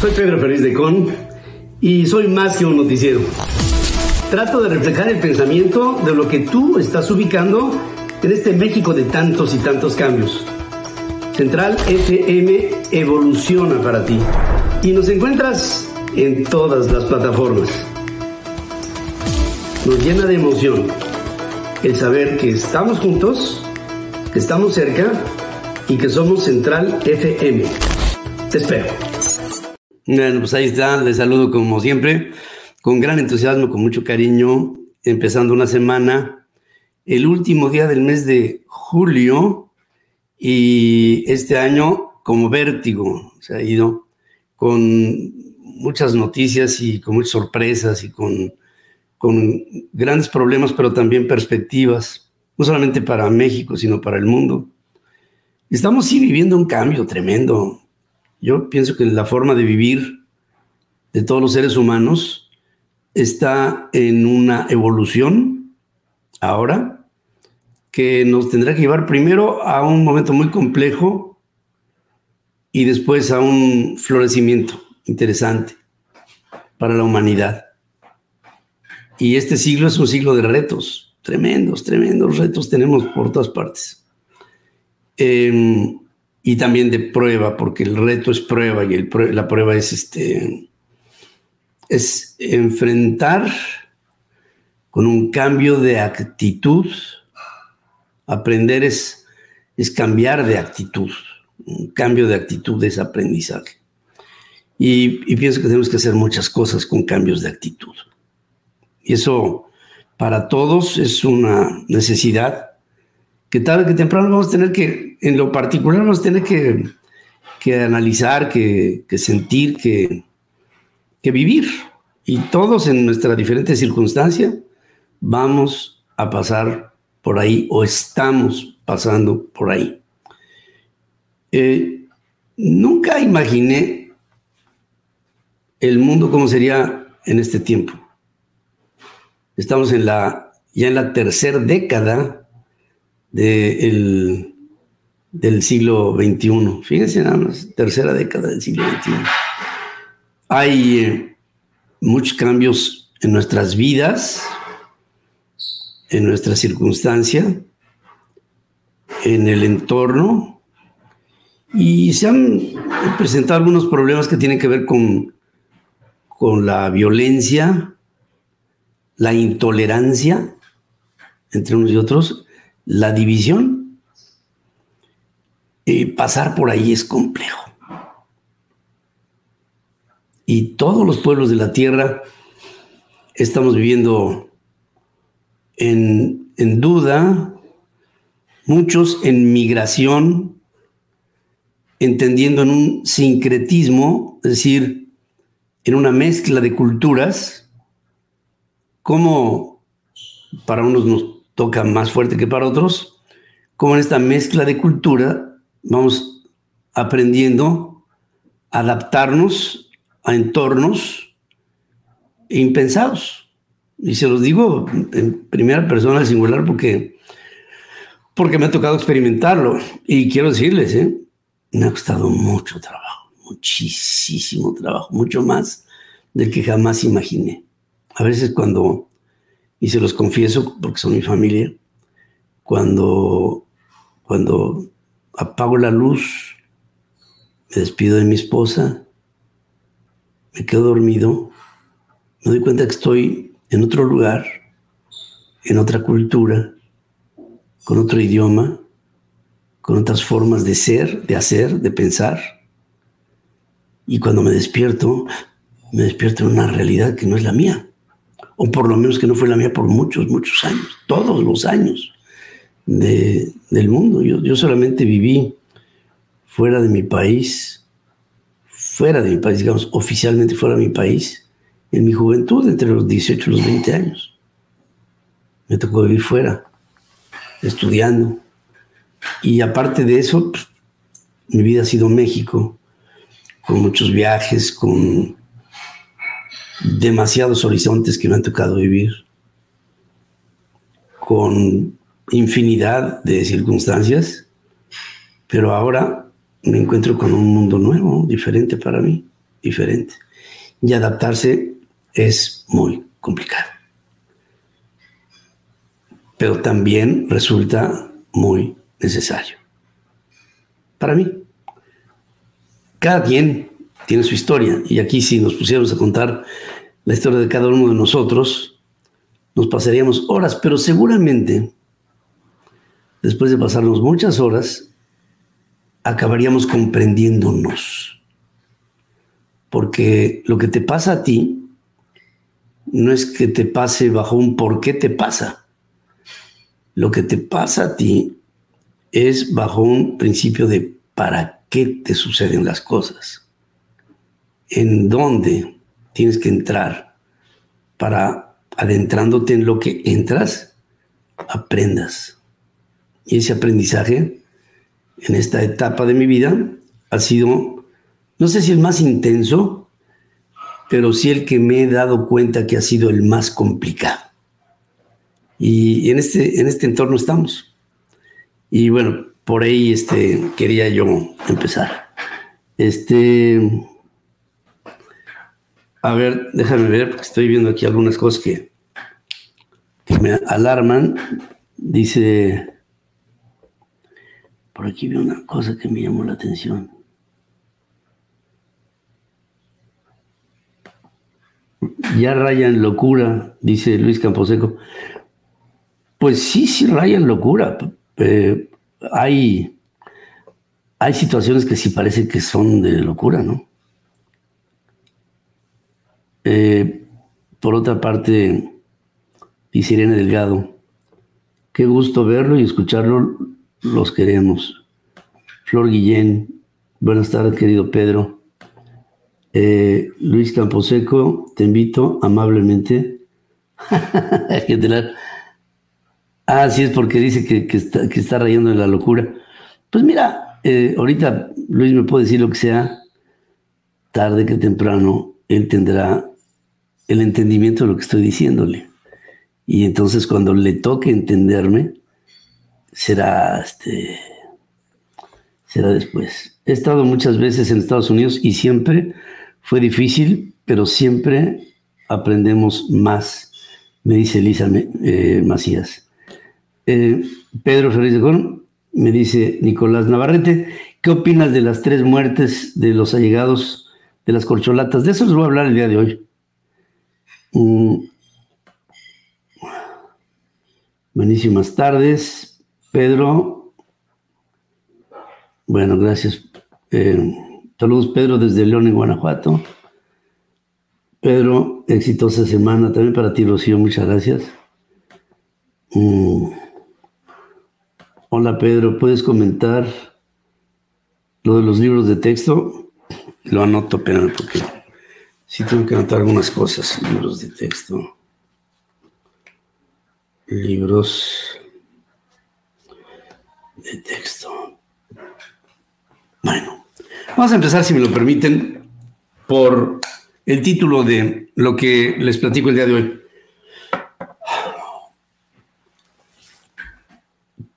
Soy Pedro Feliz de Con y soy más que un noticiero. Trato de reflejar el pensamiento de lo que tú estás ubicando en este México de tantos y tantos cambios. Central FM evoluciona para ti y nos encuentras en todas las plataformas. Nos llena de emoción el saber que estamos juntos, que estamos cerca y que somos Central FM. Te espero. Bueno, pues ahí está, les saludo como siempre, con gran entusiasmo, con mucho cariño, empezando una semana, el último día del mes de julio y este año como vértigo, se ha ido con muchas noticias y con muchas sorpresas y con, con grandes problemas, pero también perspectivas, no solamente para México, sino para el mundo. Estamos sí viviendo un cambio tremendo. Yo pienso que la forma de vivir de todos los seres humanos está en una evolución ahora que nos tendrá que llevar primero a un momento muy complejo y después a un florecimiento interesante para la humanidad. Y este siglo es un siglo de retos, tremendos, tremendos retos tenemos por todas partes. Eh, y también de prueba, porque el reto es prueba y la prueba es, este, es enfrentar con un cambio de actitud. Aprender es, es cambiar de actitud. Un cambio de actitud es aprendizaje. Y pienso que tenemos que hacer muchas cosas con cambios de actitud. Y eso para todos es una necesidad que tarde que temprano vamos a tener que, en lo particular, vamos a tener que, que analizar, que, que sentir, que, que vivir. Y todos en nuestra diferente circunstancia vamos a pasar por ahí o estamos pasando por ahí. Eh, nunca imaginé el mundo como sería en este tiempo. Estamos en la, ya en la tercera década de del siglo XXI. Fíjense nada más, tercera década del siglo XXI. Hay eh, muchos cambios en nuestras vidas, en nuestra circunstancia, en el entorno, y se han presentado algunos problemas que tienen que ver con, con la violencia, la intolerancia entre unos y otros, la división, y pasar por ahí es complejo. Y todos los pueblos de la tierra estamos viviendo en, en duda, muchos en migración, entendiendo en un sincretismo, es decir, en una mezcla de culturas, como para unos nos toca más fuerte que para otros, como en esta mezcla de cultura vamos aprendiendo a adaptarnos a entornos impensados. Y se los digo en primera persona singular porque, porque me ha tocado experimentarlo. Y quiero decirles, ¿eh? me ha costado mucho trabajo, muchísimo trabajo, mucho más del que jamás imaginé. A veces cuando y se los confieso porque son mi familia, cuando, cuando apago la luz, me despido de mi esposa me quedo dormido, me doy cuenta que estoy en otro lugar, en otra cultura, con otro idioma, con otras formas de ser, de hacer, de pensar. Y cuando me despierto, me despierto en una realidad que no es la mía, o por lo menos que no fue la mía por muchos, muchos años, todos los años del mundo. Yo, yo solamente viví fuera de mi país, fuera de mi país, digamos, oficialmente fuera de mi país, en mi juventud, entre los 18 y los 20 años. Me tocó vivir fuera, estudiando. Y aparte de eso, pues, mi vida ha sido México, con muchos viajes, con demasiados horizontes que me han tocado vivir, con infinidad de circunstancias, pero ahora me encuentro con un mundo nuevo, diferente para mí, diferente. Y adaptarse es muy complicado. Pero también resulta muy necesario. Para mí. Cada quien tiene su historia. Y aquí si nos pusiéramos a contar la historia de cada uno de nosotros, nos pasaríamos horas, pero seguramente, después de pasarnos muchas horas, acabaríamos comprendiéndonos. Porque lo que te pasa a ti no es que te pase bajo un por qué te pasa. Lo que te pasa a ti es bajo un principio de para qué te suceden las cosas. En dónde tienes que entrar para adentrándote en lo que entras, aprendas. Y ese aprendizaje en esta etapa de mi vida ha sido, no sé si el más intenso, pero sí el que me he dado cuenta que ha sido el más complicado. Y en este, en este entorno estamos. Y bueno, por ahí este, quería yo empezar. Este, a ver, déjame ver, porque estoy viendo aquí algunas cosas que, me alarman. Dice por aquí veo una cosa que me llamó la atención. Ya raya en locura, dice Luis Camposeco. Pues sí, sí raya en locura. Eh, hay, hay situaciones que sí parece que son de locura, ¿no? Eh, por otra parte, dice Irene Delgado, qué gusto verlo y escucharlo los queremos. Flor Guillén, buenas tardes, querido Pedro. Eh, Luis Camposeco, te invito amablemente. ah, sí, es porque dice que, está, rayando en la locura. Pues mira, eh, ahorita Luis me puede decir lo que sea, tarde que temprano, él tendrá el entendimiento de lo que estoy diciéndole. Y entonces cuando le toque entenderme, será, este, será después. He estado muchas veces en Estados Unidos y siempre fue difícil, pero siempre aprendemos más, me dice Elisa eh, Macías. Eh, Pedro Fernández de me dice Nicolás Navarrete, ¿qué opinas de las tres muertes de los allegados de las corcholatas? De eso les voy a hablar el día de hoy. Mm. Buenísimas tardes. Pedro, bueno, gracias. Eh, saludos, Pedro, desde León, en Guanajuato. Pedro, exitosa semana también para ti, Rocío, muchas gracias. Mm. Hola, Pedro, ¿puedes comentar lo de los libros de texto? Lo anoto, pero porque sí tengo que anotar algunas cosas, libros de texto. Libros de texto. Bueno, vamos a empezar, si me lo permiten, por el título de lo que les platico el día de hoy.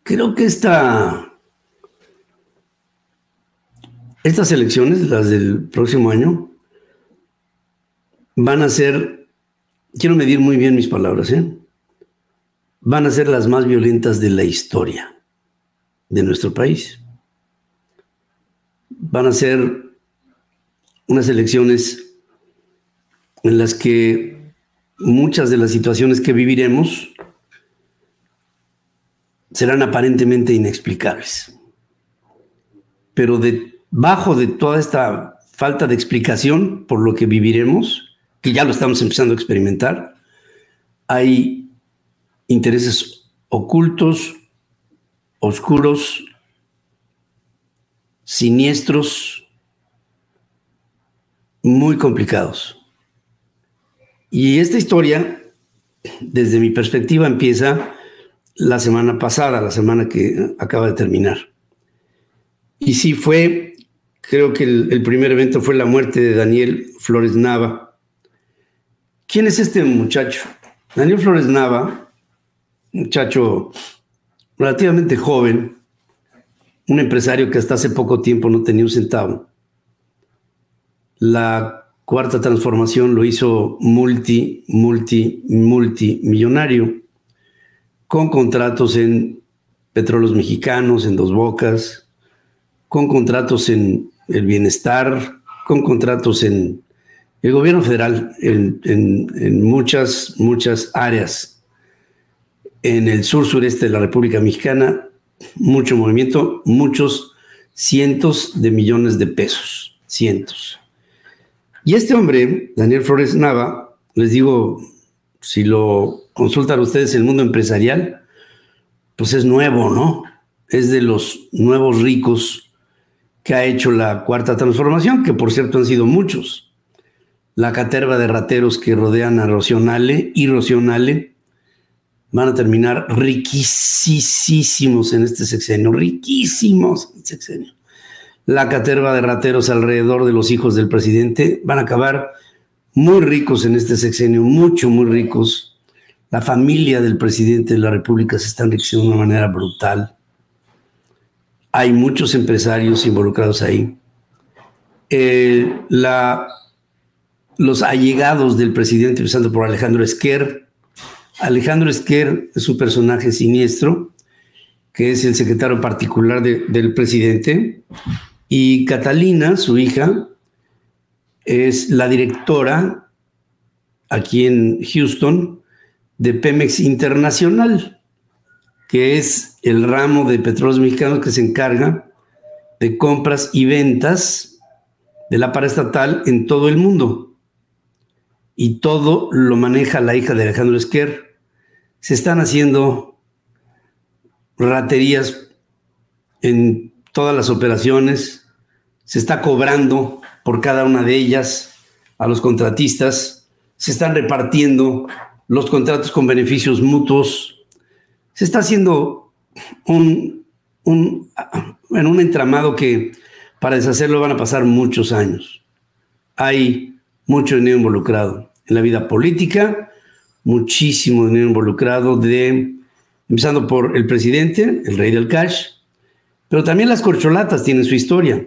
Creo que esta, estas elecciones, las del próximo año, van a ser, quiero medir muy bien mis palabras, ¿eh? van a ser las más violentas de la historia de nuestro país. Van a ser unas elecciones en las que muchas de las situaciones que viviremos serán aparentemente inexplicables. Pero debajo de toda esta falta de explicación por lo que viviremos, que ya lo estamos empezando a experimentar, hay intereses ocultos, oscuros, siniestros, muy complicados. Y esta historia, desde mi perspectiva, empieza la semana pasada, la semana que acaba de terminar. Y sí fue, creo que el, primer evento fue la muerte de Daniel Flores Nava. ¿Quién es este muchacho? Daniel Flores Nava, muchacho relativamente joven, un empresario que hasta hace poco tiempo no tenía un centavo. La cuarta transformación lo hizo multi, multi, multimillonario con contratos en petróleos mexicanos, en Dos Bocas, con contratos en el bienestar, con contratos en el gobierno federal, en, muchas, muchas áreas. En el sur sureste de la República Mexicana, mucho movimiento, muchos cientos de millones de pesos, cientos. Y este hombre, Daniel Flores Nava, les digo, si lo consultan ustedes el mundo empresarial, pues es nuevo, ¿no? Es de los nuevos ricos que ha hecho la cuarta transformación, que por cierto han sido muchos. La caterva de rateros que rodean a Rocionale y Rocionale van a terminar riquísimos en este sexenio, riquísimos en este sexenio. La caterva de rateros alrededor de los hijos del presidente van a acabar muy ricos en este sexenio, mucho, muy ricos la familia del presidente de la República se está enriqueciendo de una manera brutal. Hay muchos empresarios involucrados ahí. Eh, los allegados del presidente, empezando por Alejandro Esquer. Alejandro Esquer es un personaje siniestro, que es el secretario particular del presidente. Y Catalina, su hija, es la directora aquí en Houston de Pemex Internacional, que es el ramo de petróleos mexicanos que se encarga de compras y ventas de la paraestatal en todo el mundo. Y todo lo maneja la hija de Alejandro Esquer. Se están haciendo raterías en todas las operaciones. Se está cobrando por cada una de ellas a los contratistas. Se están repartiendo los contratos con beneficios mutuos. Se está haciendo un, un, en un entramado que para deshacerlo van a pasar muchos años. Hay mucho dinero involucrado en la vida política, muchísimo dinero involucrado de, empezando por el presidente, el rey del cash, pero también las corcholatas tienen su historia.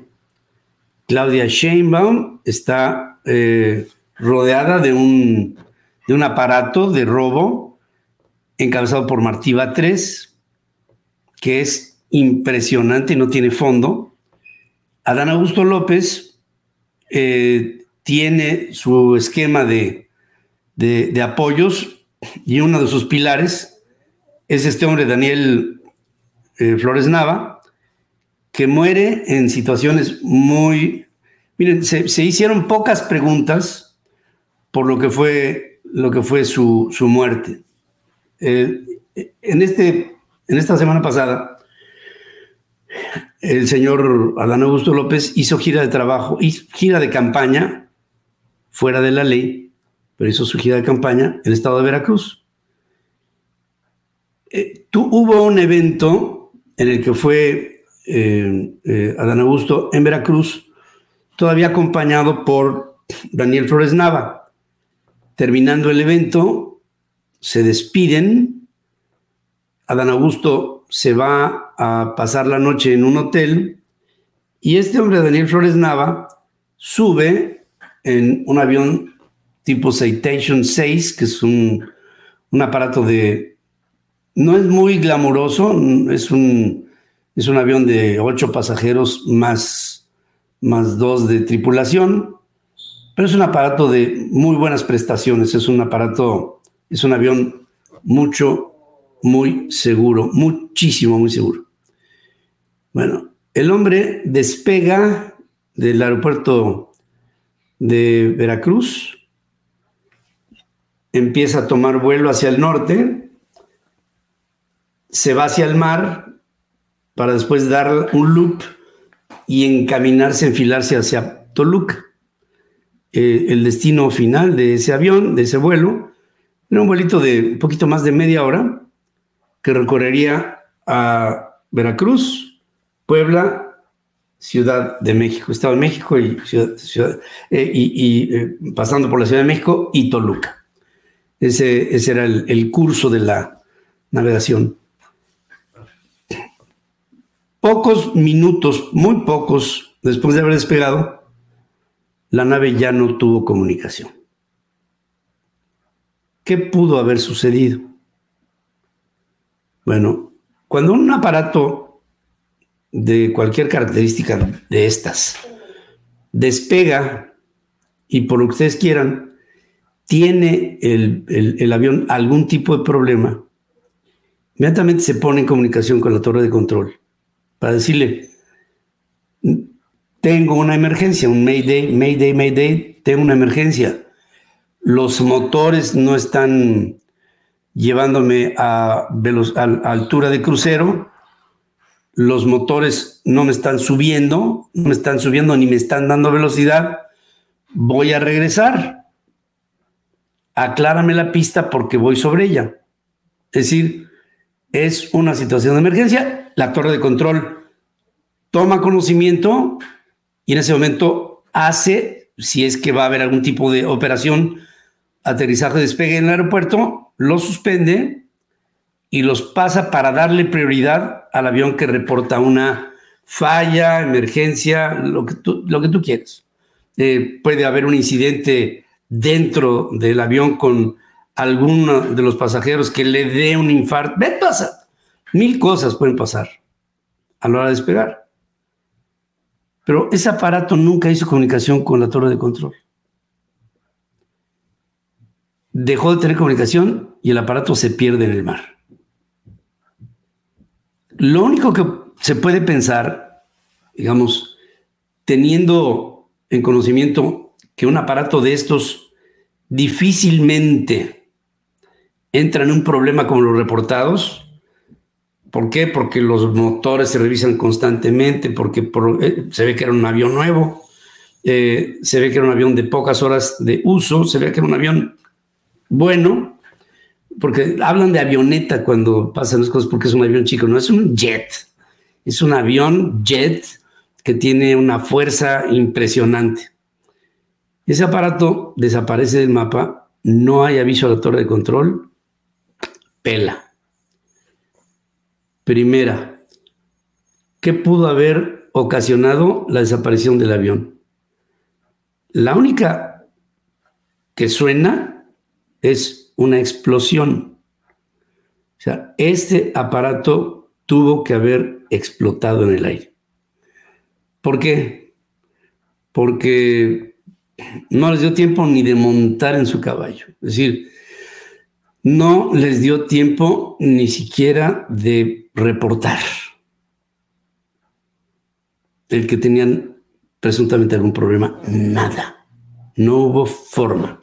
Claudia Sheinbaum está eh, rodeada de un de un aparato de robo encabezado por Martiva 3, que es impresionante y no tiene fondo. Adán Augusto López eh, tiene su esquema de, de, apoyos y uno de sus pilares es este hombre, Daniel eh, Flores Nava, que muere en situaciones muy... Miren, se, hicieron pocas preguntas por lo que fue lo que fue su, muerte. Eh, en, este, en esta semana pasada, el señor Adán Augusto López hizo gira de trabajo, y gira de campaña fuera de la ley, pero hizo su gira de campaña en el estado de Veracruz. Eh, hubo un evento en el que fue eh, Adán Augusto en Veracruz, todavía acompañado por Daniel Flores Nava, Terminando el evento, se despiden. Adán Augusto se va a pasar la noche en un hotel y este hombre, Daniel Flores Nava, sube en un avión tipo Citation 6, que es un, aparato de... No es muy glamuroso, es un, es un avión de ocho pasajeros más, más dos de tripulación pero es un aparato de muy buenas prestaciones, es un aparato, es un avión mucho, muy seguro, muchísimo, muy seguro. Bueno, el hombre despega del aeropuerto de Veracruz, empieza a tomar vuelo hacia el norte, se va hacia el mar para después dar un loop y encaminarse, enfilarse hacia Toluca. Eh, el destino final de ese avión, de ese vuelo, era un vuelito de un poquito más de media hora que recorrería a Veracruz, Puebla, Ciudad de México, Estado de México y, ciudad, eh, y, eh, pasando por la Ciudad de México y Toluca. Ese, ese era el curso de la navegación. Pocos minutos, muy pocos, después de haber despegado, la nave ya no tuvo comunicación. ¿Qué pudo haber sucedido? Bueno, cuando un aparato de cualquier característica de estas despega y por lo que ustedes quieran, tiene el, el avión algún tipo de problema, inmediatamente se pone en comunicación con la torre de control para decirle, tengo una emergencia, un Mayday, Mayday, Mayday, tengo una emergencia. Los motores no están llevándome a, a, altura de crucero, los motores no me están subiendo, no me están subiendo ni me están dando velocidad, voy a regresar. Aclárame la pista porque voy sobre ella. Es decir, es una situación de emergencia, la torre de control toma conocimiento y en ese momento hace, si es que va a haber algún tipo de operación, aterrizaje, despegue en el aeropuerto, lo suspende y los pasa para darle prioridad al avión que reporta una falla, emergencia, lo que tú, lo que tú quieras. Eh, puede haber un incidente dentro del avión con alguno de los pasajeros que le dé un infarto. ¿Qué pasa? Mil cosas pueden pasar a la hora de despegar. Pero ese aparato nunca hizo comunicación con la torre de control. Dejó de tener comunicación y el aparato se pierde en el mar. Lo único que se puede pensar, digamos, teniendo en conocimiento que un aparato de estos difícilmente entra en un problema como los reportados, ¿Por qué? Porque los motores se revisan constantemente, porque eh, se ve que era un avión nuevo, eh, se ve que era un avión de pocas horas de uso, se ve que era un avión bueno, porque hablan de avioneta cuando pasan las cosas porque es un avión chico, no es un jet, es un avión jet que tiene una fuerza impresionante. Ese aparato desaparece del mapa, no hay aviso a la torre de control, pela. Primera, ¿qué pudo haber ocasionado la desaparición del avión? La única que suena es una explosión. O sea, este aparato tuvo que haber explotado en el aire. ¿Por qué? Porque no les dio tiempo ni de montar en su caballo. Es decir, no les dio tiempo ni siquiera de reportar el que tenían presuntamente algún problema. Nada. No hubo forma.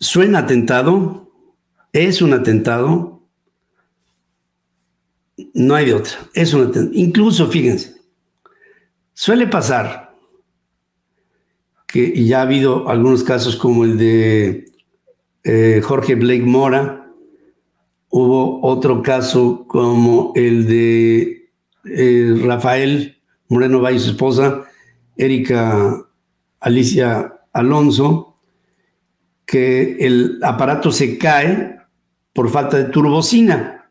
Suena atentado, es un atentado, no hay de otra, es un atentado. Incluso, fíjense, suele pasar que ya ha habido algunos casos como el de eh, Jorge Blake Mora, hubo otro caso como el de eh, Rafael Moreno Valle, su esposa, Erika Alicia Alonso, que el aparato se cae por falta de turbocina.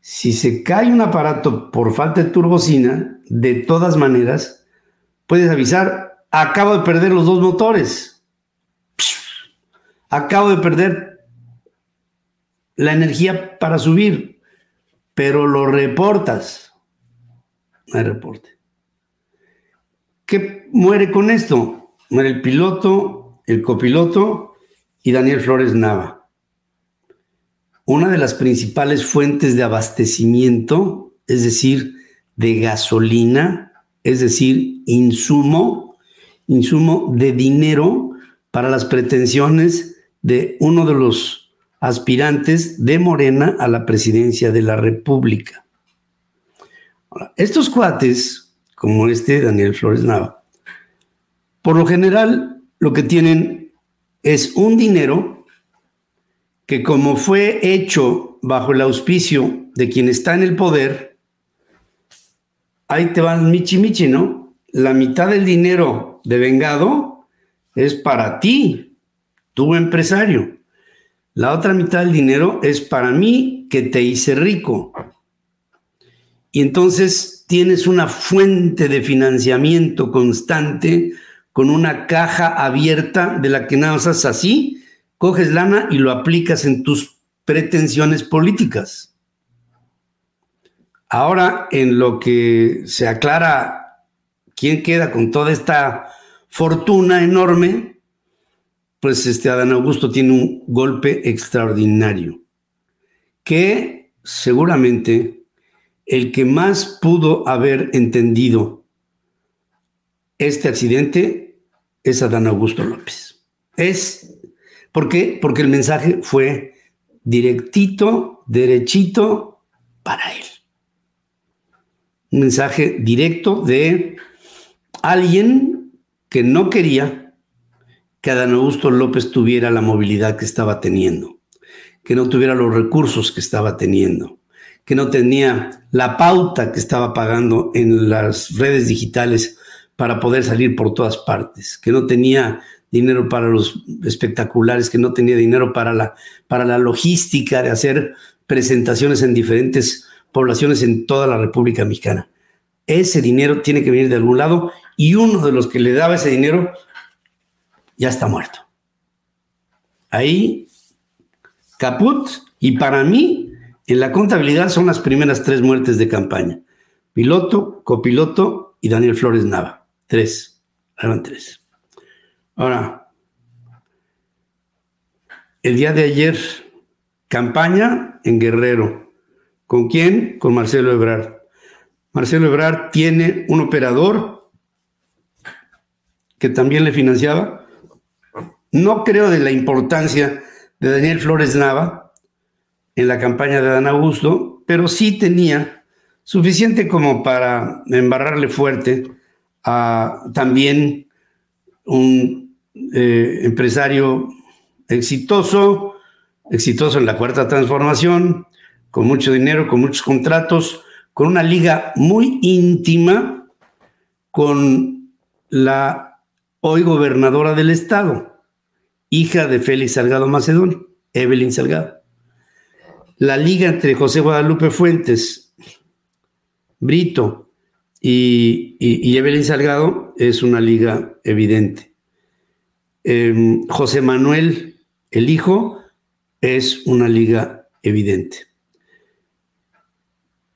si se cae un aparato por falta de turbocina, de todas maneras, puedes avisar, acabo de perder los dos motores. Acabo de perder la energía para subir, pero lo reportas. No hay reporte. ¿qué muere con esto? Muere el piloto, el copiloto y Daniel Flores Nava. Una de las principales fuentes de abastecimiento, es decir, de gasolina, es decir, insumo, insumo de dinero para las pretensiones de uno de los aspirantes de Morena a la presidencia de la República. estos cuates, como este Daniel Flores Nava, por lo general lo que tienen es un dinero que como fue hecho bajo el auspicio de quien está en el poder, ahí te van michi michi, ¿no? La mitad del dinero de vengado es para ti, tu empresario. La otra mitad del dinero es para mí que te hice rico. Y entonces tienes una fuente de financiamiento constante con una caja abierta de la que nada más así, coges lana y lo aplicas en tus pretensiones políticas. Ahora, en lo que se aclara quién queda con toda esta fortuna enorme, pues este Adán Augusto tiene un golpe extraordinario, que seguramente el que más pudo haber entendido este accidente es Adán Augusto López. Es, ¿por qué? Porque el mensaje fue directito, derechito para él un mensaje directo de alguien que no quería que Adán Augusto López tuviera la movilidad que estaba teniendo, que no tuviera los recursos que estaba teniendo, que no tenía la pauta que estaba pagando en las redes digitales para poder salir por todas partes, que no tenía dinero para los espectaculares, que no tenía dinero para la, para la logística de hacer presentaciones en diferentes poblaciones en toda la República Mexicana. Ese dinero tiene que venir de algún lado y uno de los que le daba ese dinero ya está muerto. Ahí, caput, y para mí, en la contabilidad son las primeras tres muertes de campaña. Piloto, copiloto y Daniel Flores Nava. Tres. Eran tres. Ahora, el día de ayer, campaña en Guerrero. ¿Con quién? Con Marcelo Ebrard. Marcelo Ebrard tiene un operador que también le financiaba. No creo de la importancia de Daniel Flores Nava en la campaña de Dan Augusto, pero sí tenía suficiente como para embarrarle fuerte también un eh, empresario exitoso, exitoso en la cuarta transformación, con mucho dinero, con muchos contratos, con una liga muy íntima con la hoy gobernadora del estado, hija de Félix Salgado Macedonio, Evelyn Salgado. La liga entre José Guadalupe Fuentes, Brito y, Evelyn Salgado es una liga evidente. Em, José Manuel, el hijo, es una liga evidente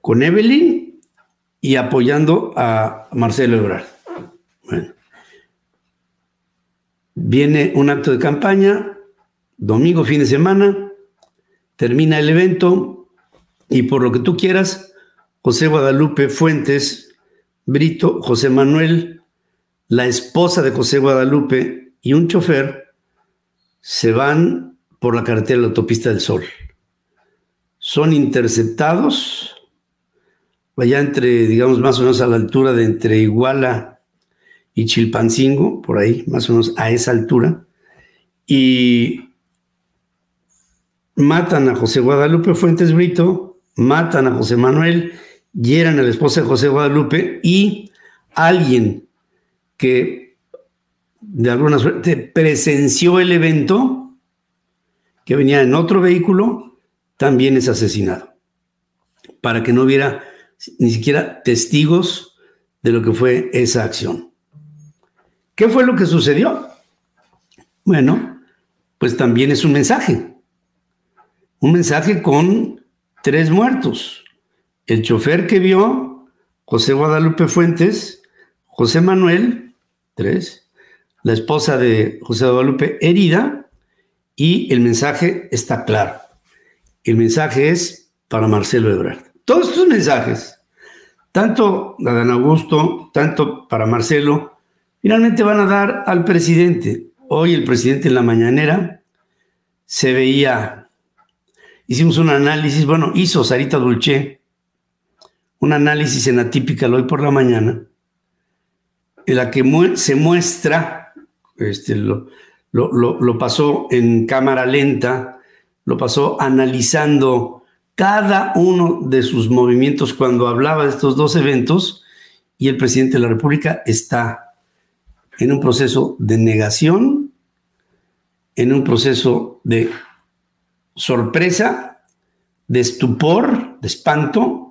con Evelyn y apoyando a Marcelo Ebrard. Bueno. Viene un acto de campaña, domingo, fin de semana, termina el evento y por lo que tú quieras, José Guadalupe Fuentes, Brito, José Manuel, la esposa de José Guadalupe y un chofer se van por la carretera de la autopista del Sol. Son interceptados allá entre, digamos, más o menos a la altura de entre Iguala y Chilpancingo, por ahí, más o menos a esa altura, y matan a José Guadalupe Fuentes Brito, matan a José Manuel, hieran a la esposa de José Guadalupe y alguien que de alguna suerte presenció el evento, que venía en otro vehículo, también es asesinado, para que no hubiera ni siquiera testigos de lo que fue esa acción. ¿Qué fue lo que sucedió? Bueno, pues también es un mensaje. Un mensaje con tres muertos. El chofer que vio, José Guadalupe Fuentes, José Manuel, tres, la esposa de José Guadalupe herida, y el mensaje está claro. El mensaje es para Marcelo Ebrard. Todos estos mensajes, tanto a Dan Augusto, tanto para Marcelo, finalmente van a dar al presidente. Hoy el presidente en la mañanera se veía, hicimos un análisis, bueno, hizo Sarita Dulce un análisis en Atípica hoy por la mañana, en la que se muestra, este, lo, lo, pasó en cámara lenta, lo pasó analizando cada uno de sus movimientos cuando hablaba de estos dos eventos y el presidente de la República está en un proceso de negación, en un proceso de sorpresa, de estupor, de espanto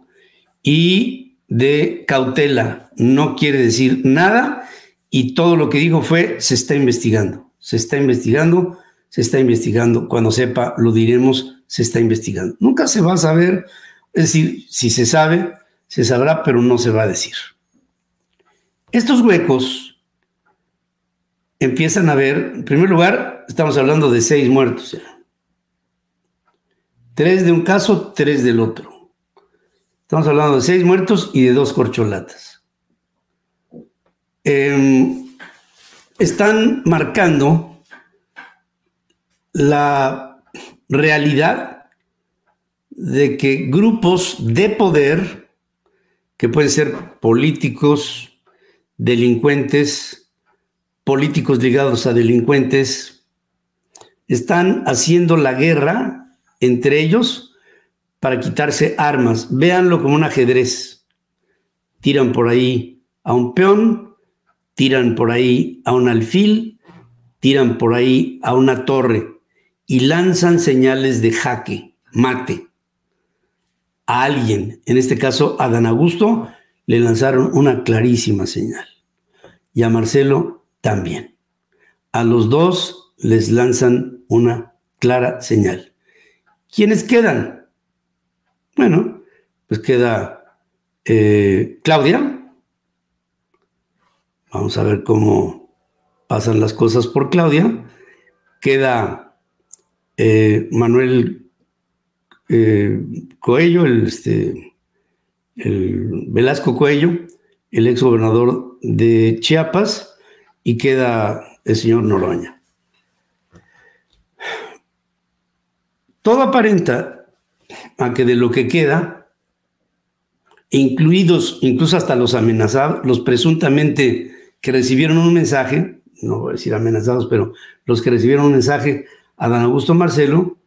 y de cautela. No quiere decir nada y todo lo que dijo fue se está investigando se está investigando, se está investigando, cuando sepa lo diremos, se está investigando. Nunca se va a saber, es decir, si se sabe, se sabrá, pero no se va a decir. Estos huecos empiezan a ver, en primer lugar, estamos hablando de seis muertos. Tres de un caso, tres del otro. Estamos hablando de seis muertos y de dos corcholatas. Eh, están marcando la realidad de que grupos de poder, que pueden ser políticos, delincuentes, políticos ligados a delincuentes, están haciendo la guerra entre ellos para quitarse armas. Véanlo como un ajedrez. Tiran por ahí a un peón, tiran por ahí a un alfil, tiran por ahí a una torre y lanzan señales de jaque, mate. A alguien, en este caso a Dan Augusto, le lanzaron una clarísima señal. Y a Marcelo también. A los dos les lanzan una clara señal. ¿Quiénes quedan? Bueno, pues queda eh, Claudia, Vamos a ver cómo pasan las cosas por Claudia. Queda eh, Manuel eh, Coello, el, este, el Velasco Coello, el ex gobernador de Chiapas, y queda el señor Noroña. Todo aparenta a que de lo que queda, incluidos incluso hasta los amenazados, los presuntamente que recibieron un mensaje, no voy a decir amenazados, pero los que recibieron un mensaje a Dan Augusto Marcelo,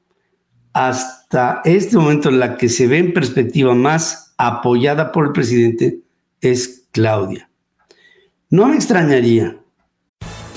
hasta este momento la que se ve en perspectiva más apoyada por el presidente es Claudia. No me extrañaría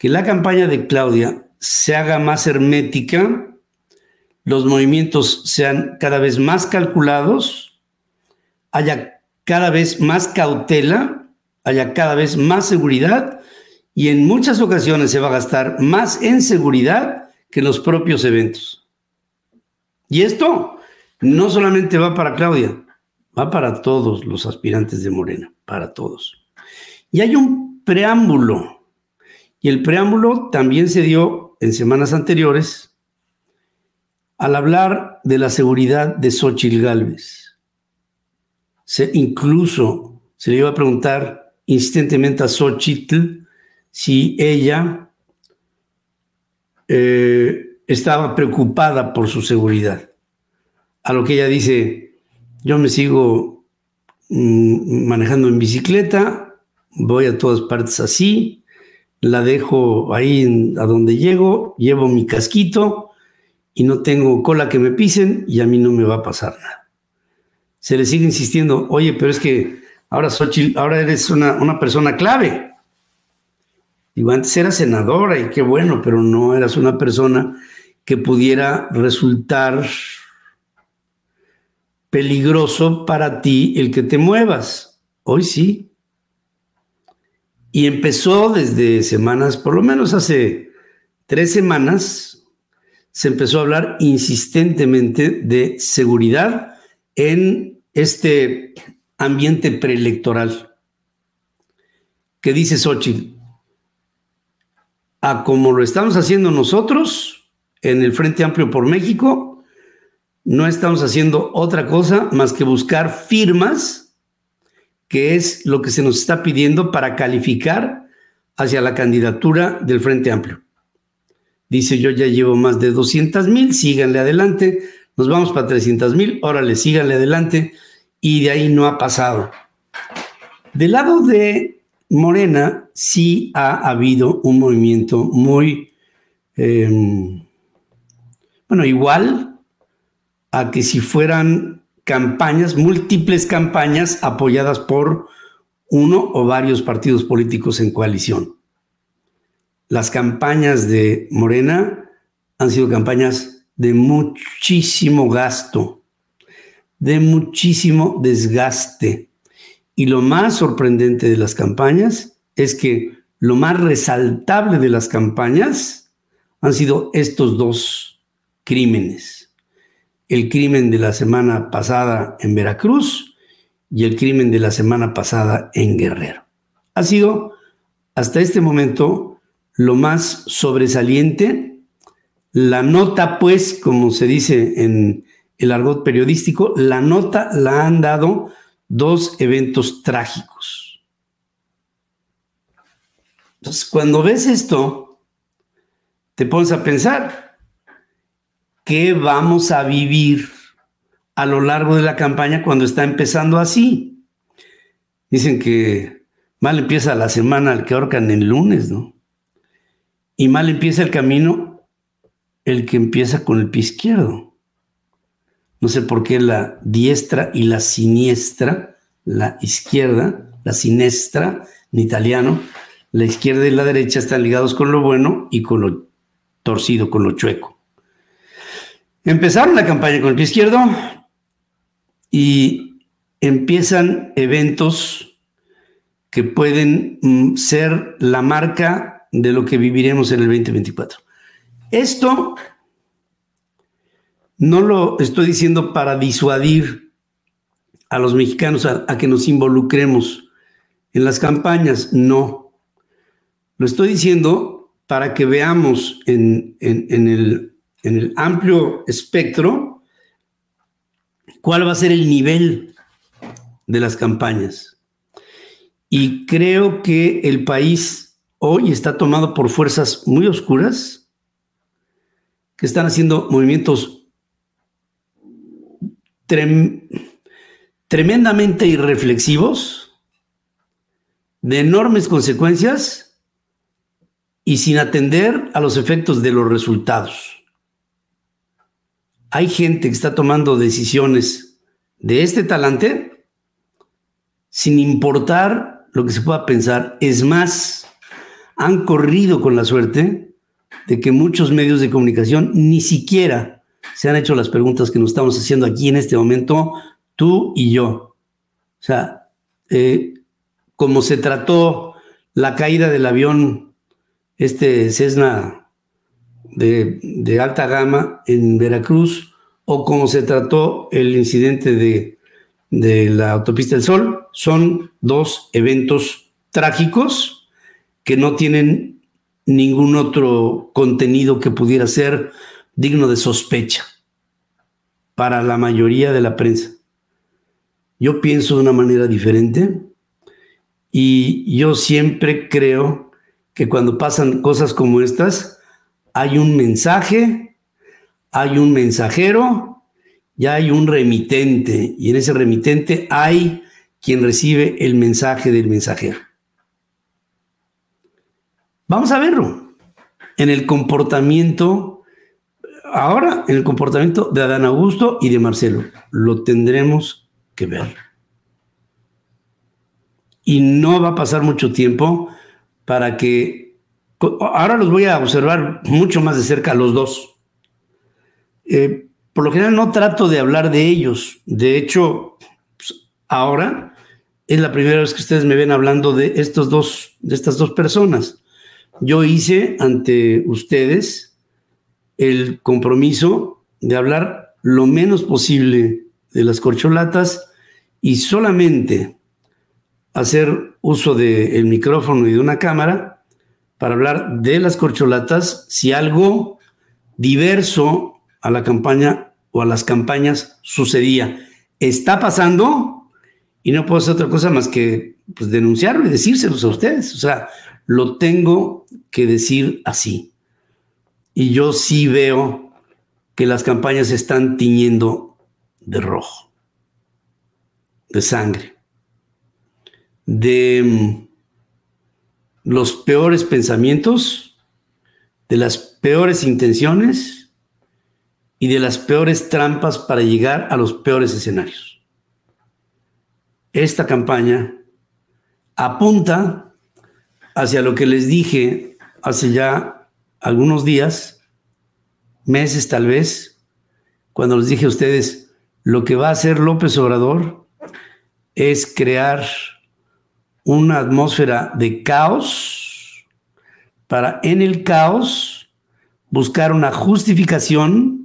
Que la campaña de Claudia se haga más hermética, los movimientos sean cada vez más calculados, haya cada vez más cautela, haya cada vez más seguridad y en muchas ocasiones se va a gastar más en seguridad que en los propios eventos. Y esto no solamente va para Claudia, va para todos los aspirantes de Morena, para todos. Y hay un preámbulo y el preámbulo también se dio en semanas anteriores al hablar de la seguridad de Xochitl Galvez. Se, incluso se le iba a preguntar insistentemente a Xochitl si ella eh, estaba preocupada por su seguridad. A lo que ella dice, yo me sigo mm, manejando en bicicleta, voy a todas partes así, la dejo ahí a donde llego, llevo mi casquito y no tengo cola que me pisen y a mí no me va a pasar nada. Se le sigue insistiendo, oye, pero es que ahora, ahora eres una, una persona clave. Digo, antes era senadora y qué bueno, pero no eras una persona que pudiera resultar peligroso para ti el que te muevas. Hoy sí. Y empezó desde semanas, por lo menos hace tres semanas, se empezó a hablar insistentemente de seguridad en este ambiente preelectoral. ¿Qué dice Xochitl? A como lo estamos haciendo nosotros en el Frente Amplio por México, no estamos haciendo otra cosa más que buscar firmas, que es lo que se nos está pidiendo para calificar hacia la candidatura del Frente Amplio. Dice, yo ya llevo más de 200 mil, síganle adelante, nos vamos para 300 mil, órale, síganle adelante, y de ahí no ha pasado. Del lado de Morena sí ha habido un movimiento muy, em, bueno, igual a que si fueran campañas, múltiples campañas apoyadas por uno o varios partidos políticos en coalición. Las campañas de Morena han sido campañas de muchísimo gasto, de muchísimo desgaste. Y lo más sorprendente de las campañas es que lo más resaltable de las campañas han sido estos dos crímenes. El crimen de la semana pasada en Veracruz y el crimen de la semana pasada en Guerrero. Ha sido hasta este momento lo más sobresaliente. La nota, pues, como se dice en el argot periodístico, la nota la han dado dos eventos trágicos. Entonces, cuando ves esto, te pones a pensar, ¿qué vamos a vivir a lo largo de la campaña cuando está empezando así? Dicen que mal empieza la semana al que ahorcan el lunes, ¿no? Y mal empieza el camino el que empieza con el pie izquierdo. No sé por qué la diestra y la siniestra, la izquierda, la sinestra en italiano, la izquierda y la derecha están ligados con lo bueno y con lo torcido, con lo chueco. Empezaron la campaña con el pie izquierdo y empiezan eventos que pueden mm, ser la marca de lo que viviremos en el 2024. Esto no lo estoy diciendo para disuadir a los mexicanos a, que nos involucremos en las campañas, no. Lo estoy diciendo para que veamos en, el, en el amplio espectro cuál va a ser el nivel de las campañas. Y creo que el país hoy está tomado por fuerzas muy oscuras que están haciendo movimientos tremendamente irreflexivos, de enormes consecuencias y sin atender a los efectos de los resultados. Hay gente que está tomando decisiones de este talante sin importar lo que se pueda pensar. Es más, han corrido con la suerte de que muchos medios de comunicación ni siquiera se han hecho las preguntas que nos estamos haciendo aquí en este momento, tú y yo. O sea, eh, como se trató la caída del avión, este Cessna de, alta gama en Veracruz, o como se trató el incidente de, de la autopista del Sol, son dos eventos trágicos que no tienen ningún otro contenido que pudiera ser digno de sospecha para la mayoría de la prensa. Yo pienso de una manera diferente Y yo siempre creo que cuando pasan cosas como estas, hay un mensaje, hay un mensajero y hay un remitente. Y en ese remitente hay quien recibe el mensaje del mensajero. Vamos a verlo en el comportamiento, ahora en el comportamiento de Adán Augusto y de Marcelo. Lo tendremos que ver. Y no va a pasar mucho tiempo para que... Ahora los voy a observar mucho más de cerca los dos. Eh, por lo general no trato de hablar de ellos. De hecho, pues, ahora es la primera vez que ustedes me ven hablando de estos dos, de estas dos personas. Yo hice ante ustedes el compromiso de hablar lo menos posible de las corcholatas y solamente hacer uso del micrófono y de una cámara para hablar de las corcholatas si algo diverso a la campaña o a las campañas sucedía. ¿Está pasando? Y no puedo hacer otra cosa más que pues, denunciarlo y decírselos a ustedes. O sea, lo tengo que decir así. Y yo sí veo que las campañas están tiñendo de rojo, de sangre, de mm, los peores pensamientos, de las peores intenciones y de las peores trampas para llegar a los peores escenarios. Esta campaña apunta hacia lo que les dije hace ya algunos días, meses tal vez, cuando les dije a ustedes, lo que va a hacer López Obrador es crear una atmósfera de caos para en el caos buscar una justificación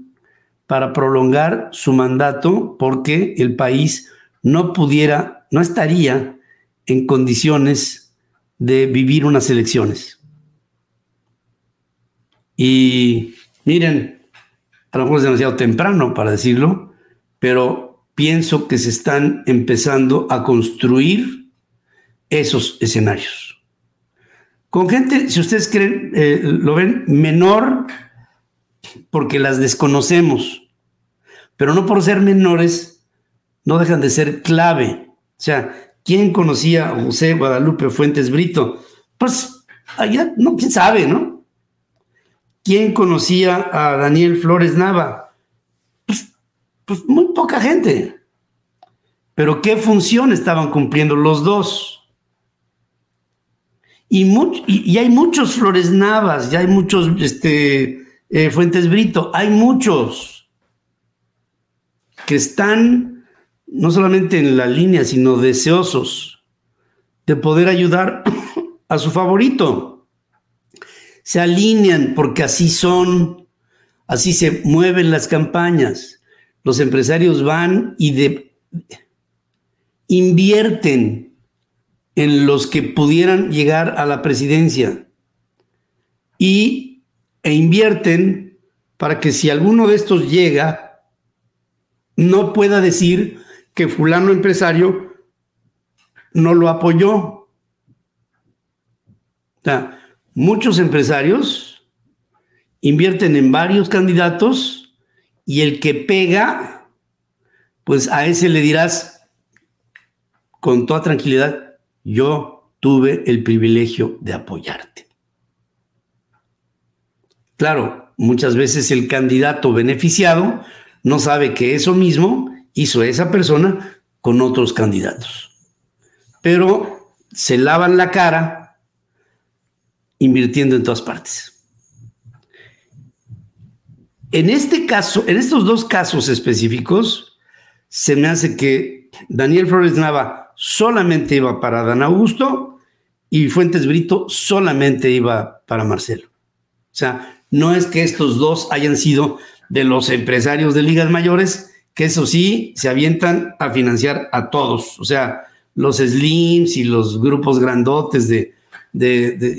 para prolongar su mandato porque el país no pudiera, no estaría en condiciones de vivir unas elecciones. Y miren, a lo mejor es demasiado temprano para decirlo, pero pienso que se están empezando a construir esos escenarios. Con gente, si ustedes creen, eh, lo ven menor porque las desconocemos, pero no por ser menores, no dejan de ser clave. O sea, ¿quién conocía a José Guadalupe Fuentes Brito? Pues allá, no, quién sabe, ¿no? ¿Quién conocía a Daniel Flores Nava? Pues, pues muy poca gente. Pero ¿qué función estaban cumpliendo los dos? Y, hay muchos Flores Navas, ya hay muchos este, eh, Fuentes Brito, hay muchos que están no solamente en la línea, sino deseosos de poder ayudar a su favorito. Se alinean porque así son, así se mueven las campañas. Los empresarios van y invierten en los que pudieran llegar a la presidencia y, e invierten para que si alguno de estos llega, no pueda decir que fulano empresario no lo apoyó. O sea, muchos empresarios invierten en varios candidatos y el que pega, pues a ese le dirás con toda tranquilidad, yo tuve el privilegio de apoyarte. Claro, muchas veces el candidato beneficiado no sabe que eso mismo hizo esa persona con otros candidatos. Pero se lavan la cara invirtiendo en todas partes. En este caso, en estos dos casos específicos, se me hace que Daniel Flores Nava solamente iba para Dan Augusto y Fuentes Brito solamente iba para Marcelo. O sea, no es que estos dos hayan sido de los empresarios de ligas mayores, que eso sí, se avientan a financiar a todos. O sea, los slims y los grupos grandotes de,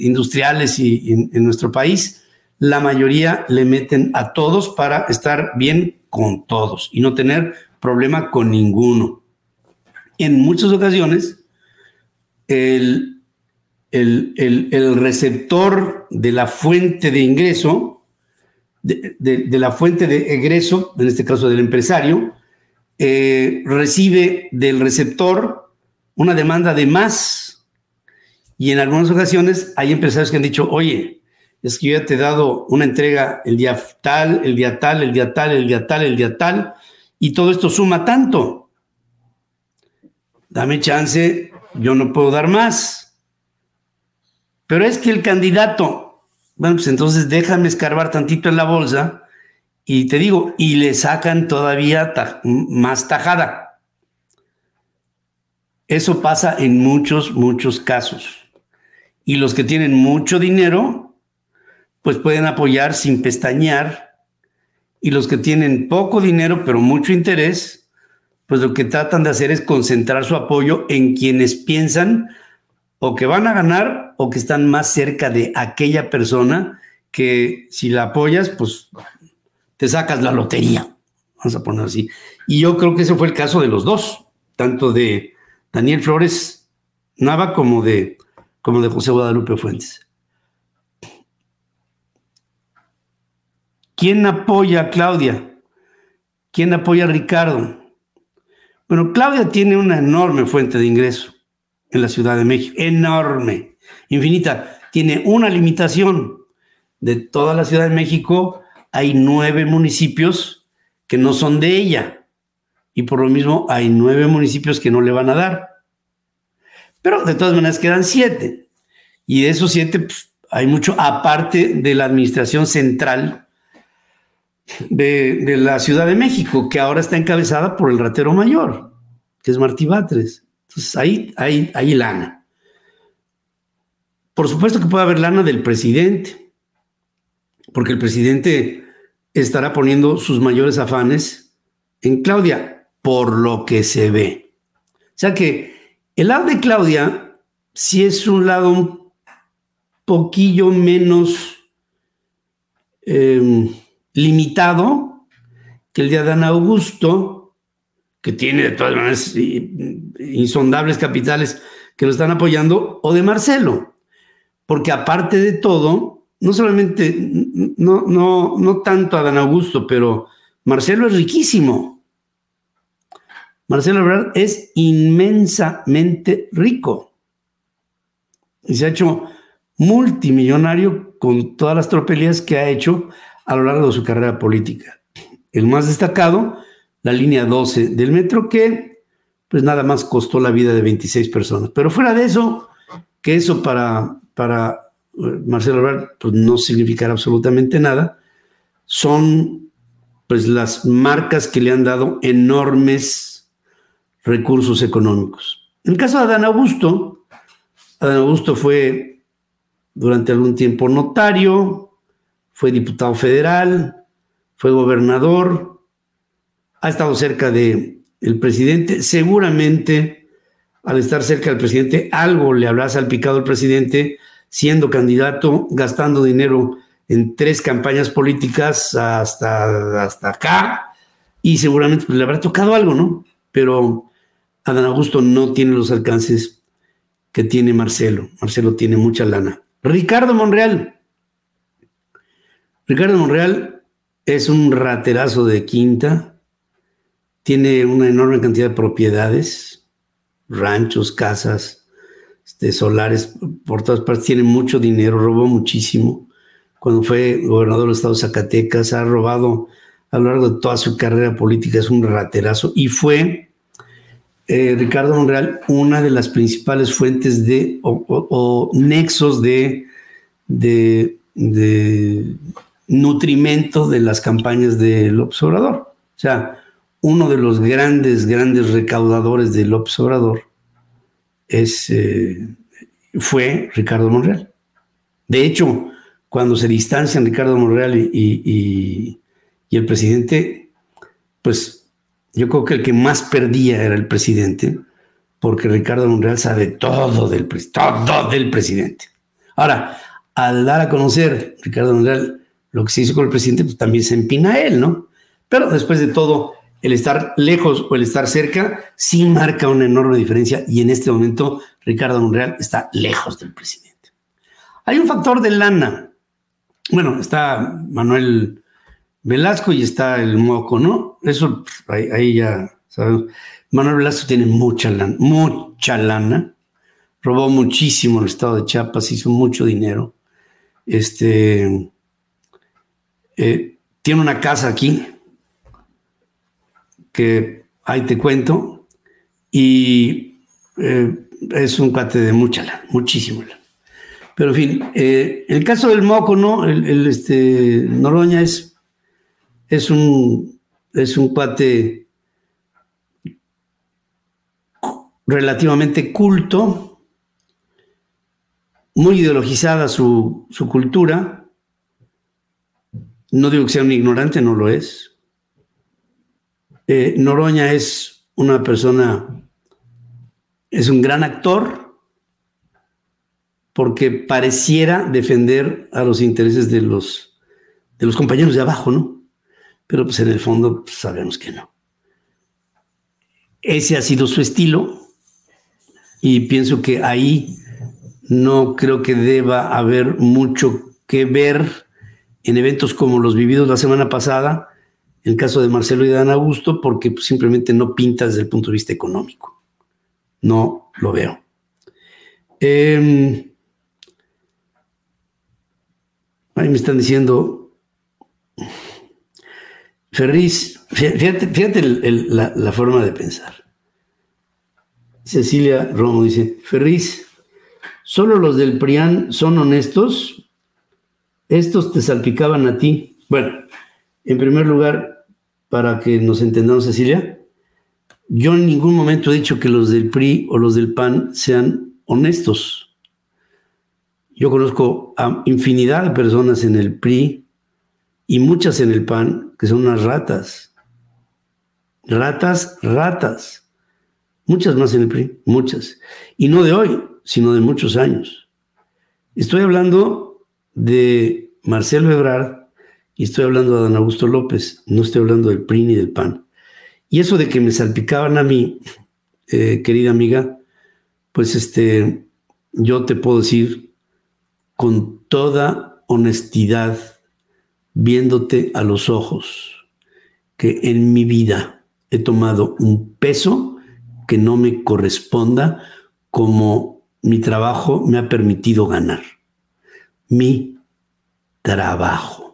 industriales y, en nuestro país, la mayoría le meten a todos para estar bien con todos y no tener problema con ninguno en muchas ocasiones el, el, receptor de la fuente de ingreso, de, la fuente de egreso, en este caso del empresario, eh, recibe del receptor una demanda de más. Y en algunas ocasiones hay empresarios que han dicho, oye, es que yo ya te he dado una entrega el día tal, el día tal, el día tal, el día tal, el día tal, y todo esto suma tanto. Dame chance, yo no puedo dar más. Pero es que el candidato, bueno, pues entonces déjame escarbar tantito en la bolsa y te digo, y le sacan todavía más tajada. Eso pasa en muchos, muchos casos. Y los que tienen mucho dinero, pues pueden apoyar sin pestañear. Y los que tienen poco dinero, pero mucho interés, pues lo que tratan de hacer es concentrar su apoyo en quienes piensan o que van a ganar o que están más cerca de aquella persona que si la apoyas, pues te sacas la lotería. Vamos a poner así. Y yo creo que ese fue el caso de los dos, tanto de Daniel Flores Nava como de, como de José Guadalupe Fuentes. ¿Quién apoya a Claudia? ¿Quién apoya a Ricardo? Bueno, Claudia tiene una enorme fuente de ingreso en la Ciudad de México, enorme, infinita. Tiene una limitación. De toda la Ciudad de México hay nueve municipios que no son de ella. Y por lo mismo hay nueve municipios que no le van a dar. Pero de todas maneras quedan siete. Y de esos siete pues, hay mucho, aparte de la administración central de, la Ciudad de México, que ahora está encabezada por el ratero mayor, que es Martí Batres. Entonces ahí hay, lana. Por supuesto que puede haber lana del presidente, porque el presidente estará poniendo sus mayores afanes en Claudia, por lo que se ve. O sea que el lado de Claudia sí es un lado un poquillo menos... Em, limitado que el de Adán Augusto, que tiene de todas maneras insondables capitales que lo están apoyando, o de Marcelo, porque aparte de todo, no solamente, no, no, no tanto Adán Augusto, pero Marcelo es riquísimo. Marcelo Ebrard es inmensamente rico y se ha hecho multimillonario con todas las tropelías que ha hecho a lo largo de su carrera política. El más destacado, la línea 12 del metro, que pues nada más costó la vida de 26 personas. Pero fuera de eso, que eso para, para eh, Marcelo Ebrard pues no significará absolutamente nada, son pues las marcas que le han dado enormes recursos económicos. En el caso de Adán Augusto, Adán Augusto fue durante algún tiempo notario, fue diputado federal, fue gobernador, ha estado cerca del el presidente. Seguramente, al estar cerca del presidente, algo le habrá salpicado al presidente siendo candidato, gastando dinero en tres campañas políticas hasta, hasta acá, y seguramente pues, le habrá tocado algo, ¿no? Pero Adán Augusto no tiene los alcances que tiene Marcelo. Marcelo tiene mucha lana. Ricardo Monreal, Ricardo Monreal es un raterazo de quinta, tiene una enorme cantidad de propiedades, ranchos, casas, este, solares por todas partes, tiene mucho dinero, robó muchísimo. Cuando fue gobernador del estado de Zacatecas, ha robado a lo largo de toda su carrera política, es un raterazo y fue eh, Ricardo Monreal una de las principales fuentes de o, nexos de, de, nutrimento de las campañas del observador. O sea, uno de los grandes, grandes recaudadores del observador es, eh, fue Ricardo Monreal. De hecho, cuando se distancian Ricardo Monreal y, el presidente, pues yo creo que el que más perdía era el presidente, porque Ricardo Monreal sabe todo del, todo del presidente. Ahora, al dar a conocer Ricardo Monreal lo que se hizo con el presidente, pues también se empina él, ¿no? Pero después de todo, el estar lejos o el estar cerca sí marca una enorme diferencia y en este momento Ricardo Monreal está lejos del presidente. Hay un factor de lana. Bueno, está Manuel Velasco y está el Moco, ¿no? Eso ahí, ya sabemos. Manuel Velasco tiene mucha lana, mucha lana. Robó muchísimo el estado de Chiapas, hizo mucho dinero. Este eh, tiene una casa aquí que ahí te cuento y eh, es un cuate de mucha lana, muchísimo. Pero en fin, eh, el caso del Moco, ¿no? El, este, Noroña es es un, es un cuate relativamente culto, muy ideologizada su, cultura. No digo que sea un ignorante, no lo es. Eh, Noroña es una persona, es un gran actor porque pareciera defender a los intereses de los, de los compañeros de abajo, ¿no? pero pues en el fondo pues, sabemos que no. Ese ha sido su estilo y pienso que ahí no creo que deba haber mucho que ver en eventos como los vividos la semana pasada, el caso de Marcelo y de Ana Augusto, porque simplemente no pinta desde el punto de vista económico. No lo veo. Em, ahí me están diciendo, Ferris, fíjate, la, forma de pensar. Cecilia Romo dice, Ferris, ¿solo los del PRIAN son honestos? Estos te salpicaban a ti. Bueno, en primer lugar, para que nos entendamos, Cecilia, yo en ningún momento he dicho que los del PRI o los del PAN sean honestos. Yo conozco a infinidad de personas en el PRI y muchas en el PAN que son unas ratas. Ratas, ratas. Muchas más en el PRI, muchas. Y no de hoy, sino de muchos años. Estoy hablando de Marcelo Ebrard y estoy hablando de Don Augusto López, no estoy hablando del PRI ni del PAN. Y eso de que me salpicaban a mí, eh, querida amiga, pues este, yo te puedo decir con toda honestidad, viéndote a los ojos, que en mi vida he tomado un peso que no me corresponda como mi trabajo me ha permitido ganar. Mi trabajo.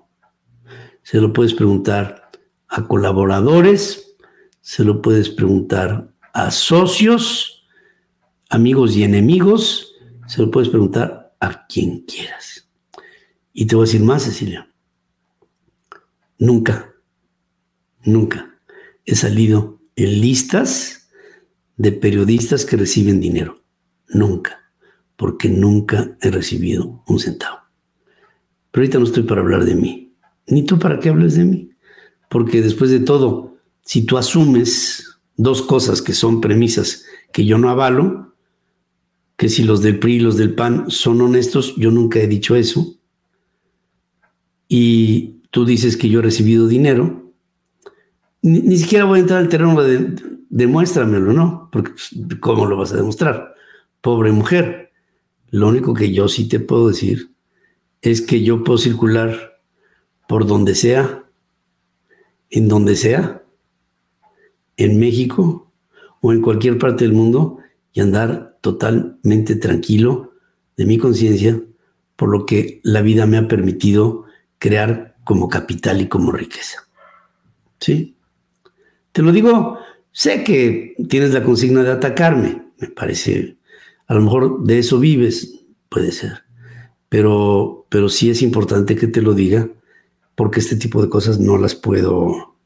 Se lo puedes preguntar a colaboradores, se lo puedes preguntar a socios, amigos y enemigos, se lo puedes preguntar a quien quieras. Y te voy a decir más, Cecilia. Nunca, nunca he salido en listas de periodistas que reciben dinero. Nunca, porque nunca he recibido un centavo. Pero ahorita no estoy para hablar de mí, ni tú para qué hables de mí, porque después de todo, si tú asumes dos cosas que son premisas que yo no avalo, que si los del PRI y los del PAN son honestos, yo nunca he dicho eso. Y tú dices que yo he recibido dinero, ni, siquiera voy a entrar al terreno de demuéstramelo, ¿no? Porque pues, ¿cómo lo vas a demostrar? Pobre mujer. Lo único que yo sí te puedo decir es que yo puedo circular por donde sea, en donde sea, en México o en cualquier parte del mundo y andar totalmente tranquilo de mi conciencia por lo que la vida me ha permitido crear como capital y como riqueza. ¿Sí? Te lo digo, sé que tienes la consigna de atacarme, me parece, a lo mejor de eso vives, puede ser, pero, pero sí es importante que te lo diga, porque este tipo de cosas no las puedo,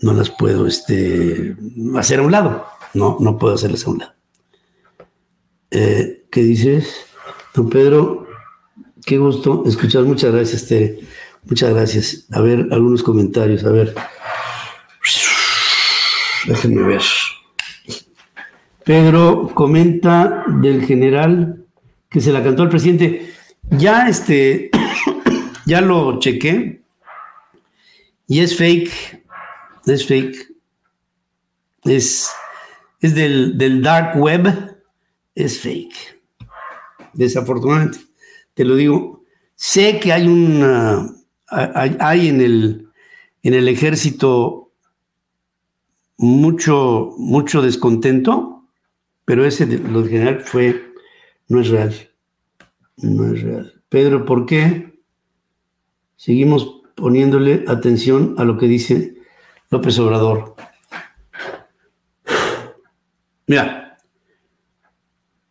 no las puedo este, hacer a un lado, no, no puedo hacerlas a un lado. Eh, ¿Qué dices? Don Pedro, qué gusto escuchar, muchas gracias, Tere. Muchas gracias. A ver, algunos comentarios. A ver. Déjenme ver. Pedro comenta del general que se la cantó al presidente. Ya este, ya lo chequé y es fake, es fake. es, es del, del dark web, es fake. Desafortunadamente, te lo digo, sé que hay una, hay, en, el, en el ejército mucho, mucho descontento, pero ese, lo general, fue, no es real. No es real. Pedro, ¿por qué seguimos poniéndole atención a lo que dice López Obrador? Mira,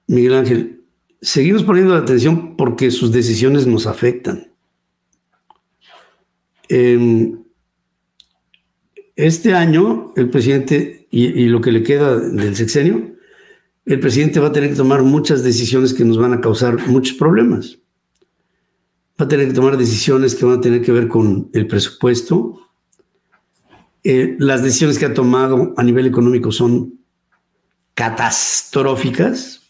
Miguel Ángel, seguimos poniendo atención porque sus decisiones nos afectan. este año, el presidente, y, lo que le queda del sexenio, el presidente va a tener que tomar muchas decisiones que nos van a causar muchos problemas. Va a tener que tomar decisiones que van a tener que ver con el presupuesto. Eh, las decisiones que ha tomado a nivel económico son catastróficas.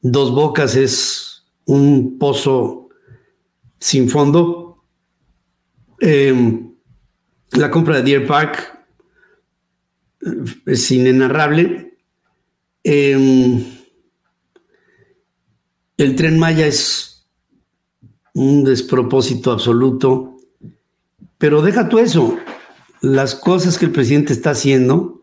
Dos Bocas es un pozo sin fondo. Em, la compra de Deer Park eh, es inenarrable. El tren Maya es un despropósito absoluto. Pero deja tú eso. Las cosas que el presidente está haciendo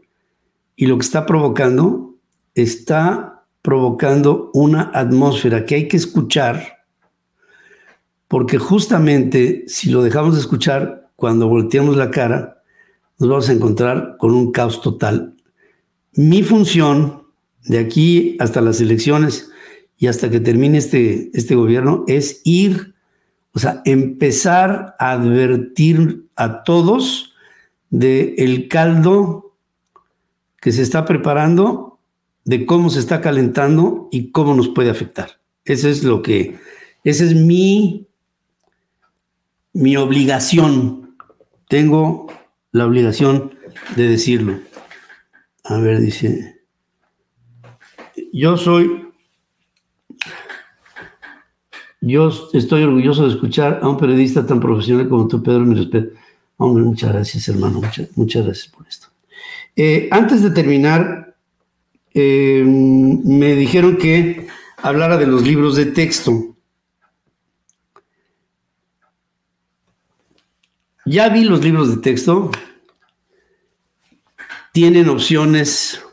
y lo que está provocando está provocando una atmósfera que hay que escuchar, porque justamente si lo dejamos de escuchar, cuando volteamos la cara, nos vamos a encontrar con un caos total. Mi función de aquí hasta las elecciones y hasta que termine este, este gobierno es ir, o sea, empezar a advertir a todos del el caldo que se está preparando, de cómo se está calentando y cómo nos puede afectar. Eso es lo que, esa es mi, mi obligación. Tengo la obligación de decirlo. A ver, dice, yo soy, yo estoy orgulloso de escuchar a un periodista tan profesional como tú, Pedro, mi respeto. Hombre, muchas gracias, hermano, muchas gracias por esto. Eh, antes de terminar, eh, me dijeron que hablara de los libros de texto. Ya vi los libros de texto. Tienen opciones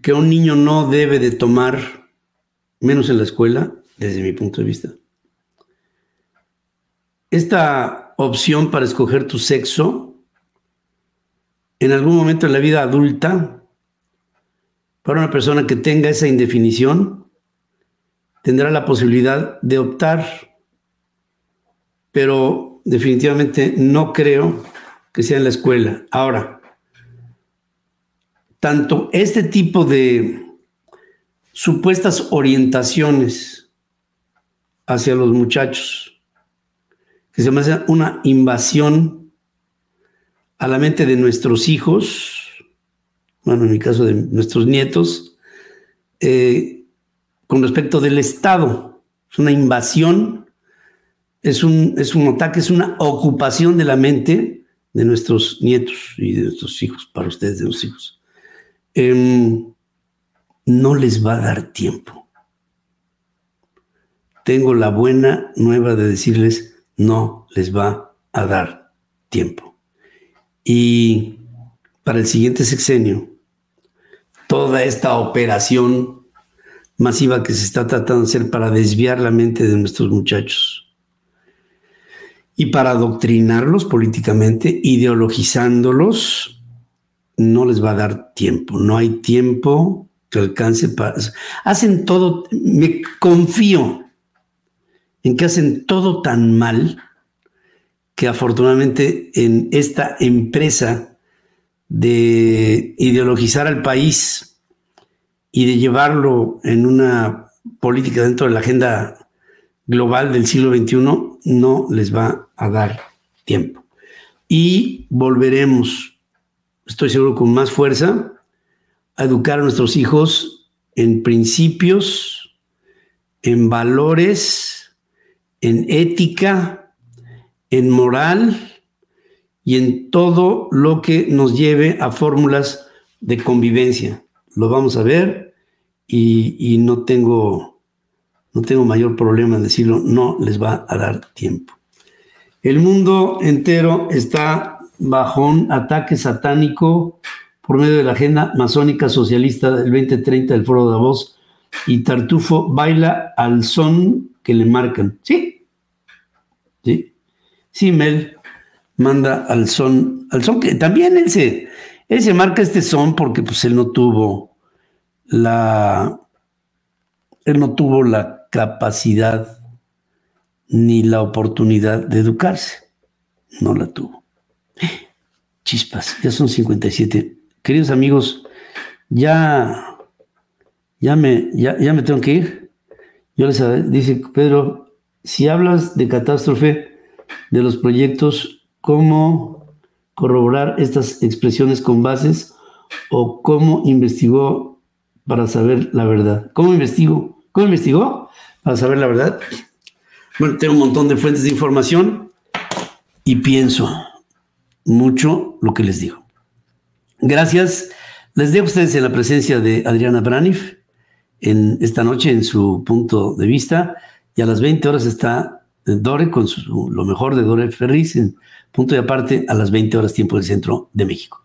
que un niño no debe de tomar, menos en la escuela, desde mi punto de vista. Esta opción para escoger tu sexo en algún momento en la vida adulta, para una persona que tenga esa indefinición, tendrá la posibilidad de optar, pero definitivamente no creo que sea en la escuela. Ahora, tanto este tipo de supuestas orientaciones hacia los muchachos, que se me hace una invasión a la mente de nuestros hijos, bueno, en mi caso de nuestros nietos, eh, con respecto del Estado. Es una invasión, es un, es un ataque, es una ocupación de la mente de nuestros nietos y de nuestros hijos, para ustedes, de los hijos. Em, no les va a dar tiempo. Tengo la buena nueva de decirles, no les va a dar tiempo. Y para el siguiente sexenio, toda esta operación masiva que se está tratando de hacer para desviar la mente de nuestros muchachos y para adoctrinarlos políticamente, ideologizándolos, no les va a dar tiempo. No hay tiempo alcance para... Hacen todo, me confío en que hacen todo tan mal que afortunadamente en esta empresa de ideologizar al país y de llevarlo en una política dentro de la agenda global del siglo XXI, no les va a dar tiempo. Y volveremos, estoy seguro, con más fuerza a educar a nuestros hijos en principios, en valores, en ética, en moral y en todo lo que nos lleve a fórmulas de convivencia. Lo vamos a ver y, no, tengo, no tengo mayor problema en decirlo, no les va a dar tiempo. El mundo entero está bajo un ataque satánico por medio de la agenda masónica socialista del 2030 del Foro de Davos y Tartufo baila al son que le marcan. Sí, sí, sí, Mel manda al son, al son que también él se, marca este son porque pues él no tuvo la, él no tuvo la capacidad ni la oportunidad de educarse. No la tuvo. Chispas, ya son 57. Queridos amigos, ya, ya, me, ya, ya me tengo que ir. Yo les dice Pedro, si hablas de catástrofe de los proyectos, ¿cómo corroborar estas expresiones con bases o cómo investigó para saber la verdad? ¿Cómo investigó? ¿Cómo investigó para saber la verdad? Bueno, tengo un montón de fuentes de información y pienso mucho lo que les digo. Gracias. Les dejo a ustedes en la presencia de Adriana Braniff en esta noche en su punto de vista y a las 20 horas está Dore con lo mejor de Dore Ferris en punto de aparte a las 20 horas tiempo del centro de México.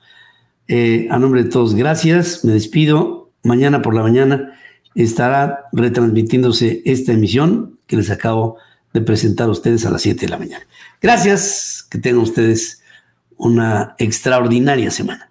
Eh, a nombre de todos, gracias. Me despido. Mañana por la mañana estará retransmitiéndose esta emisión que les acabo de presentar a ustedes a las 7 de la mañana. Gracias, que tengan ustedes una extraordinaria semana.